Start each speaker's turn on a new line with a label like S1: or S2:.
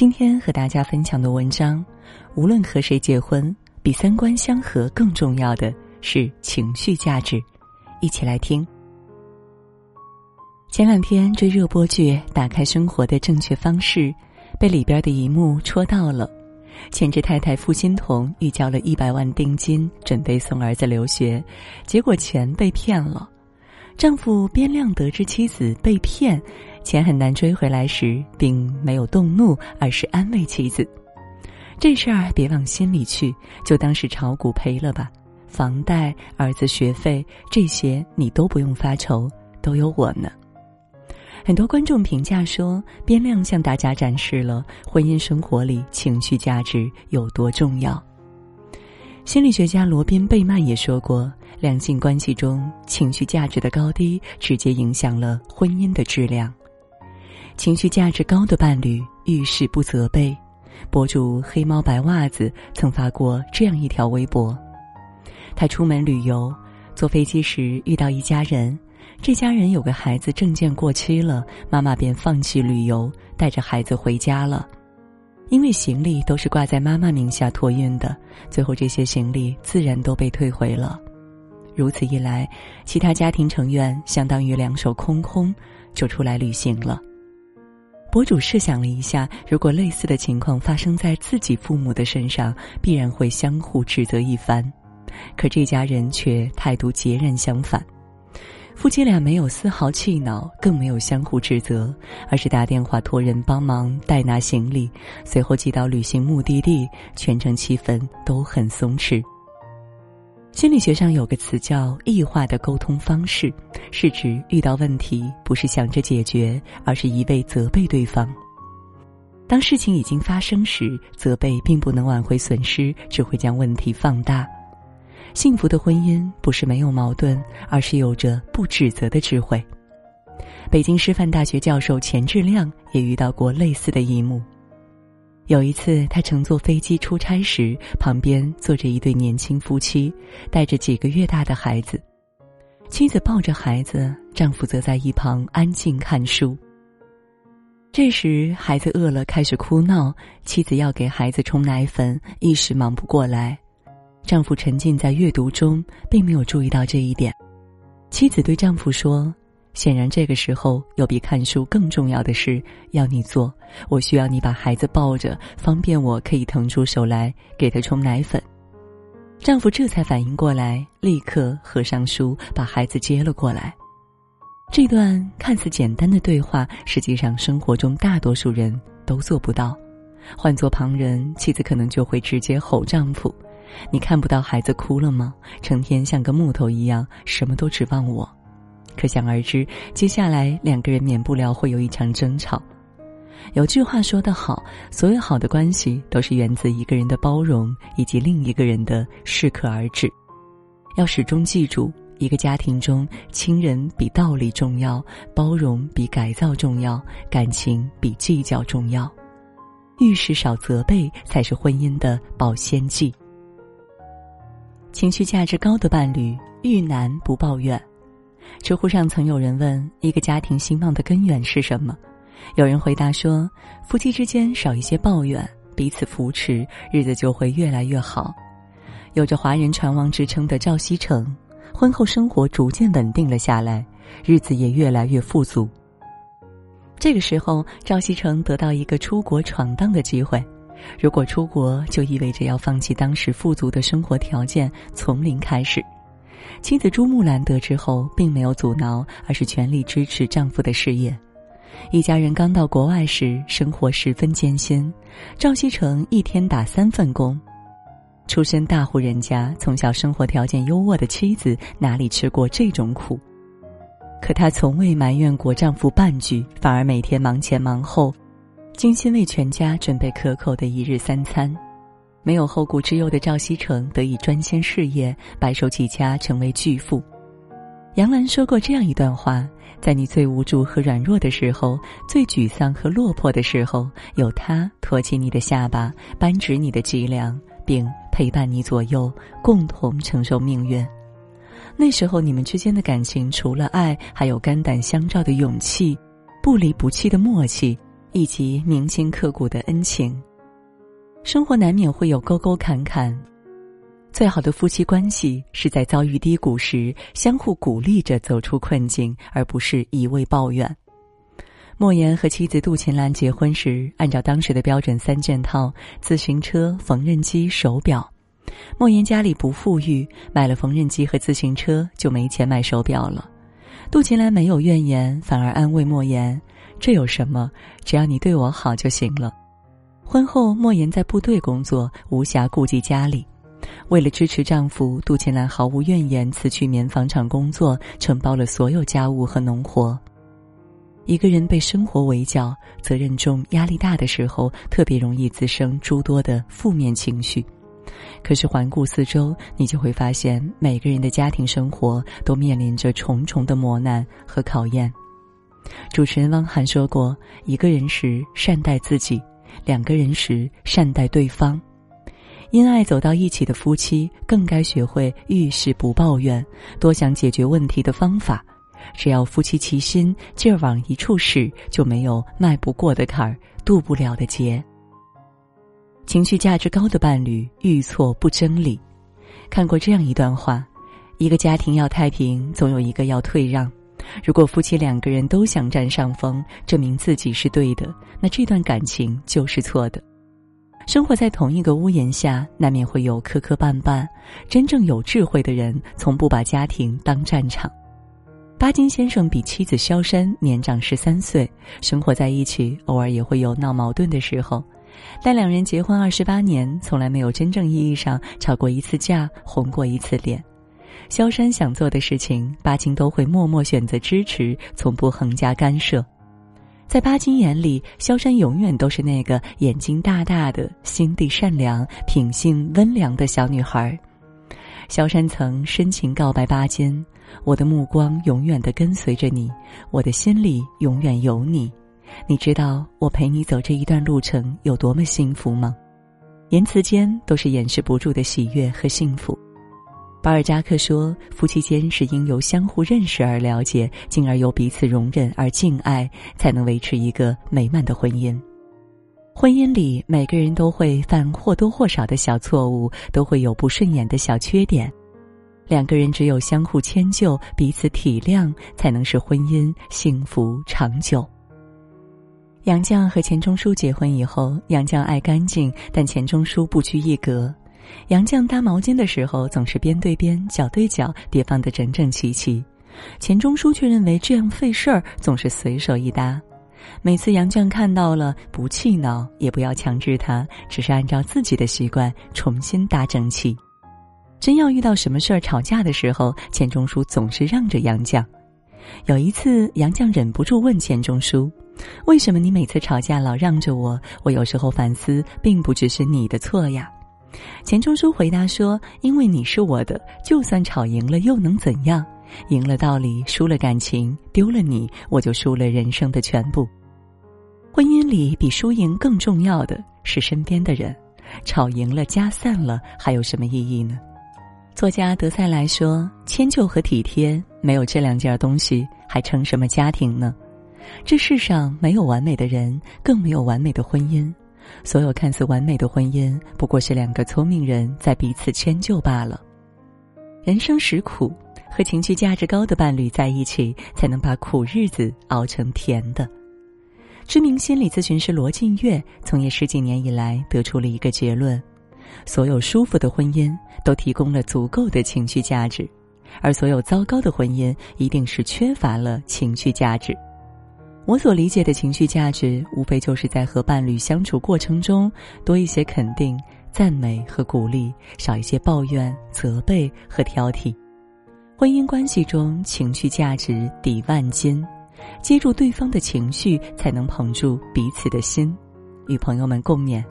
S1: 今天和大家分享的文章，无论和谁结婚，比三观相合更重要的是情绪价值。一起来听。前两天追热播剧《打开生活的正确方式》，被里边的一幕戳到了。前置太太付欣彤预交了一百万定金，准备送儿子留学，结果钱被骗了。丈夫边亮得知妻子被骗，钱很难追回来时，并没有动怒，而是安慰妻子：“这事儿别往心里去，就当是炒股赔了吧。房贷、儿子学费这些你都不用发愁，都有我呢。”很多观众评价说，边亮向大家展示了婚姻生活里情绪价值有多重要。心理学家罗宾贝曼也说过，两性关系中情绪价值的高低直接影响了婚姻的质量。情绪价值高的伴侣遇事不责备。博主黑猫白袜子曾发过这样一条微博：他出门旅游，坐飞机时遇到一家人。这家人有个孩子证件过期了，妈妈便放弃旅游，带着孩子回家了。因为行李都是挂在妈妈名下托运的，最后这些行李自然都被退回了。如此一来，其他家庭成员相当于两手空空就出来旅行了。博主设想了一下，如果类似的情况发生在自己父母的身上，必然会相互指责一番。可这家人却态度截然相反。夫妻俩没有丝毫气恼，更没有相互指责，而是打电话托人帮忙代拿行李，随后寄到旅行目的地，全程气氛都很松弛。心理学上有个词叫“异化的沟通方式”，是指遇到问题不是想着解决，而是一味责备对方。当事情已经发生时，责备并不能挽回损失，只会将问题放大。幸福的婚姻不是没有矛盾，而是有着不指责的智慧。北京师范大学教授钱志亮也遇到过类似的一幕。有一次，他乘坐飞机出差时，旁边坐着一对年轻夫妻，带着几个月大的孩子。妻子抱着孩子，丈夫则在一旁安静看书。这时，孩子饿了，开始哭闹，妻子要给孩子冲奶粉，一时忙不过来。丈夫沉浸在阅读中，并没有注意到这一点。妻子对丈夫说：“显然，这个时候有比看书更重要的事要你做。我需要你把孩子抱着，方便我可以腾出手来给他冲奶粉。”丈夫这才反应过来，立刻合上书，把孩子接了过来。这段看似简单的对话，实际上生活中大多数人都做不到。换做旁人，妻子可能就会直接吼丈夫。你看不到孩子哭了吗？成天像个木头一样，什么都指望我，可想而知，接下来两个人免不了会有一场争吵。有句话说得好，所有好的关系都是源自一个人的包容以及另一个人的适可而止。要始终记住，一个家庭中，亲人比道理重要，包容比改造重要，感情比计较重要。遇事少责备，才是婚姻的保鲜剂。情绪价值高的伴侣遇难不抱怨。知乎上曾有人问：一个家庭兴旺的根源是什么？有人回答说：夫妻之间少一些抱怨，彼此扶持，日子就会越来越好。有着“华人船王”之称的赵西成，婚后生活逐渐稳定了下来，日子也越来越富足。这个时候，赵西成得到一个出国闯荡的机会。如果出国，就意味着要放弃当时富足的生活条件，从零开始。妻子朱木兰得知后，并没有阻挠，而是全力支持丈夫的事业。一家人刚到国外时，生活十分艰辛。赵西成一天打三份工，出身大户人家，从小生活条件优渥的妻子哪里吃过这种苦？可她从未埋怨过丈夫半句，反而每天忙前忙后。精心为全家准备可口的一日三餐，没有后顾之忧的赵西成得以专心事业，白手起家成为巨富。杨澜说过这样一段话：在你最无助和软弱的时候，最沮丧和落魄的时候，有他托起你的下巴，扳直你的脊梁，并陪伴你左右，共同承受命运。那时候你们之间的感情，除了爱，还有肝胆相照的勇气，不离不弃的默契。以及铭心刻骨的恩情。生活难免会有沟沟坎坎，最好的夫妻关系是在遭遇低谷时相互鼓励着走出困境，而不是一味抱怨。莫言和妻子杜琴兰结婚时，按照当时的标准三件套：自行车、缝纫机、手表。莫言家里不富裕，买了缝纫机和自行车就没钱买手表了。杜琴兰没有怨言，反而安慰莫言：“这有什么？只要你对我好就行了。”婚后，莫言在部队工作，无暇顾及家里。为了支持丈夫，杜琴兰毫无怨言辞去棉纺厂工作，承包了所有家务和农活。一个人被生活围剿、责任重、压力大的时候，特别容易滋生诸多的负面情绪。可是环顾四周，你就会发现，每个人的家庭生活都面临着重重的磨难和考验。主持人汪涵说过：“一个人时善待自己。”两个人时善待对方，因爱走到一起的夫妻更该学会遇事不抱怨，多想解决问题的方法。只要夫妻齐心，劲儿往一处使，就没有迈不过的坎儿，渡不了的劫。情绪价值高的伴侣遇错不争理。看过这样一段话：一个家庭要太平，总有一个要退让。如果夫妻两个人都想占上风，证明自己是对的，那这段感情就是错的。生活在同一个屋檐下，难免会有磕磕绊绊。真正有智慧的人，从不把家庭当战场。巴金先生比妻子萧珊年长十三岁，生活在一起，偶尔也会有闹矛盾的时候。但两人结婚二十八年，从来没有真正意义上吵过一次架，红过一次脸。萧山想做的事情，巴金都会默默选择支持，从不横加干涉。在巴金眼里，萧山永远都是那个眼睛大大的、心地善良、品性温良的小女孩。萧山曾深情告白巴金：“我的目光永远的跟随着你，我的心里永远有你。你知道我陪你走这一段路程有多么幸福吗？”言辞间都是掩饰不住的喜悦和幸福。巴尔扎克说：“夫妻间是因由相互认识而了解，进而由彼此容忍而敬爱，才能维持一个美满的婚姻。婚姻里，每个人都会犯或多或少的小错误，都会有不顺眼的小缺点。两个人只有相互迁就、彼此体谅，才能使婚姻幸福长久。”杨绛和钱钟书结婚以后，杨绛爱干净，但钱钟书不拘一格。杨绛搭毛巾的时候，总是边对边、脚对脚叠放得整整齐齐。钱钟书却认为这样费事儿，总是随手一搭。每次杨绛看到了，不气恼，也不要强制他，只是按照自己的习惯重新搭整齐。真要遇到什么事儿吵架的时候，钱钟书总是让着杨绛。有一次，杨绛忍不住问钱钟书：“为什么你每次吵架老让着我？我有时候反思，并不只是你的错呀。”钱钟书回答说：“因为你是我的，就算吵赢了又能怎样？赢了道理，输了感情，丢了你，我就输了人生的全部。婚姻里比输赢更重要的是身边的人，吵赢了家散了，还有什么意义呢？”作家德塞莱说：“迁就和体贴，没有这两件东西，还成什么家庭呢？这世上没有完美的人，更没有完美的婚姻。”所有看似完美的婚姻，不过是两个聪明人在彼此迁就罢了。人生实苦，和情绪价值高的伴侣在一起，才能把苦日子熬成甜的。知名心理咨询师罗晋月从业十几年以来，得出了一个结论：所有舒服的婚姻都提供了足够的情绪价值，而所有糟糕的婚姻一定是缺乏了情绪价值。我所理解的情绪价值，无非就是在和伴侣相处过程中，多一些肯定、赞美和鼓励，少一些抱怨、责备和挑剔。婚姻关系中，情绪价值抵万金，接住对方的情绪，才能捧住彼此的心。与朋友们共勉。